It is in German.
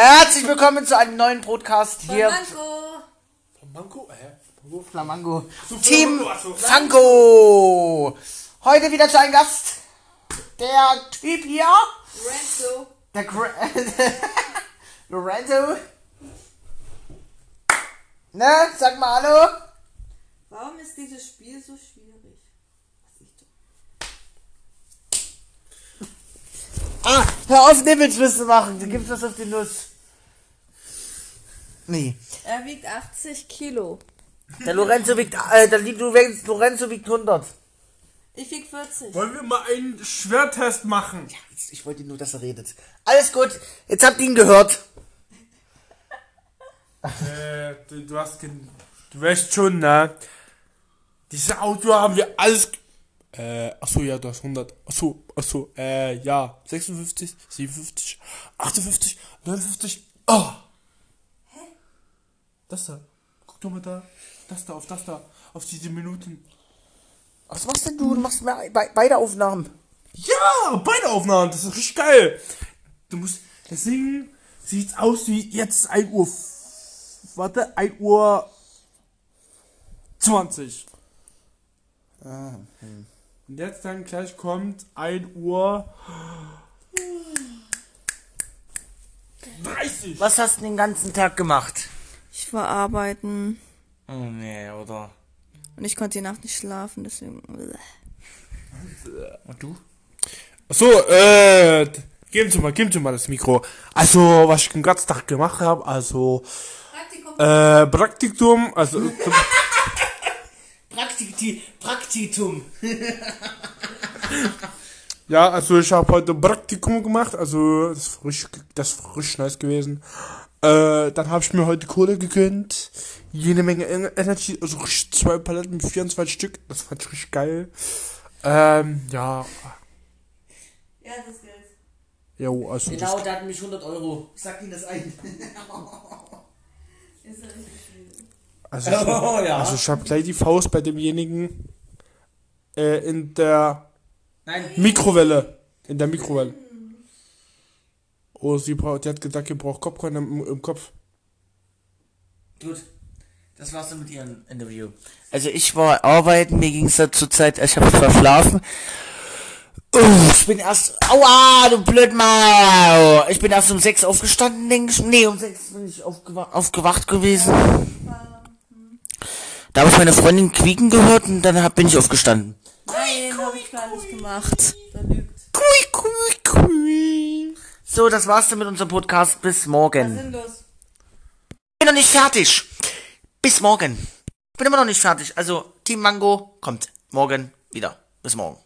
Herzlich willkommen zu einem neuen Podcast hier. Mango. Mango? Hä? Mango? Flamango. So, Team Flamango, also. Fango. Heute wieder zu einem Gast. Der Typ hier. Renzo. Der Gra Lorenzo. Ne, sag mal Hallo. Warum ist dieses Spiel so schwierig? Was ich doch- Ah, hör auf, Nippelschlüsse machen. Du gibst was auf die Nuss. Nee. Er wiegt 80 Kilo. Der Lorenzo wiegt, äh, der Lorenzo Lorenzo wiegt 100. Ich wieg 40. Wollen wir mal einen Schwertest machen? Jetzt, Ich wollte nur, dass er redet. Alles gut. Jetzt habt ihr ihn gehört. äh, du, du hast Du weißt schon, ne? Dieses Auto haben wir alles. Äh, achso, ja, du hast 100. Achso, achso, äh, ja. 56, 57, 58, 59. Oh! Hä? Das da. Guck doch mal da. Das da, auf das da. Auf diese Minuten. Was machst denn du? Du machst mir be beide Aufnahmen. Ja, beide Aufnahmen, das ist richtig geil. Du musst, deswegen sieht's aus wie jetzt 1 Uhr, warte, 1 Uhr 20. Und jetzt dann gleich kommt 1 Uhr 30. Was hast du den ganzen Tag gemacht? Ich war arbeiten Oh nee, oder? und ich konnte die Nacht nicht schlafen, deswegen. Und du? So, äh, geben Sie mal, geben Sie mal das Mikro. Also, was ich den ganzen Tag gemacht habe, also, Praktikum. äh, Praktikum, also, Praktik Praktikum. Ja, also ich habe heute Praktikum gemacht, also das ist frisch, das ist frisch nice gewesen. Äh, dann habe ich mir heute Kohle gegönnt, jede Menge En- Energy, also zwei Paletten mit 24 Stück, das fand ich richtig geil. Ähm, ja, Ja, das Geld. jo, also Genau, der hat nämlich 100 Euro. Sag Ihnen das ein. Ist ja richtig schwierig. Also, Oh, ja. also ich habe gleich die Faust bei demjenigen äh, in der Nein. Mikrowelle, in der Mikrowelle. Oh, sie braucht, die hat gesagt, ihr braucht Popcorn im, im Kopf. Gut. Das war's dann mit Ihrem Interview. Also ich war arbeiten, mir ging's da zur Zeit, ich habe verschlafen. Uh, ich bin erst, aua, du Blödmau. Ich bin erst um sechs aufgestanden, denke ich. Nee, um sechs bin ich aufgewa aufgewacht gewesen. Da habe ich meine Freundin quieken gehört und dann hab, bin ich aufgestanden. Nein, hab ich gar nicht gemacht. Da lügt. Kui, kui, kui. So, das war's dann mit unserem Podcast. Bis morgen. Sinnlos. bin noch nicht fertig. Bis morgen. Bin immer noch nicht fertig. Also, Team Mango kommt morgen wieder. Bis morgen.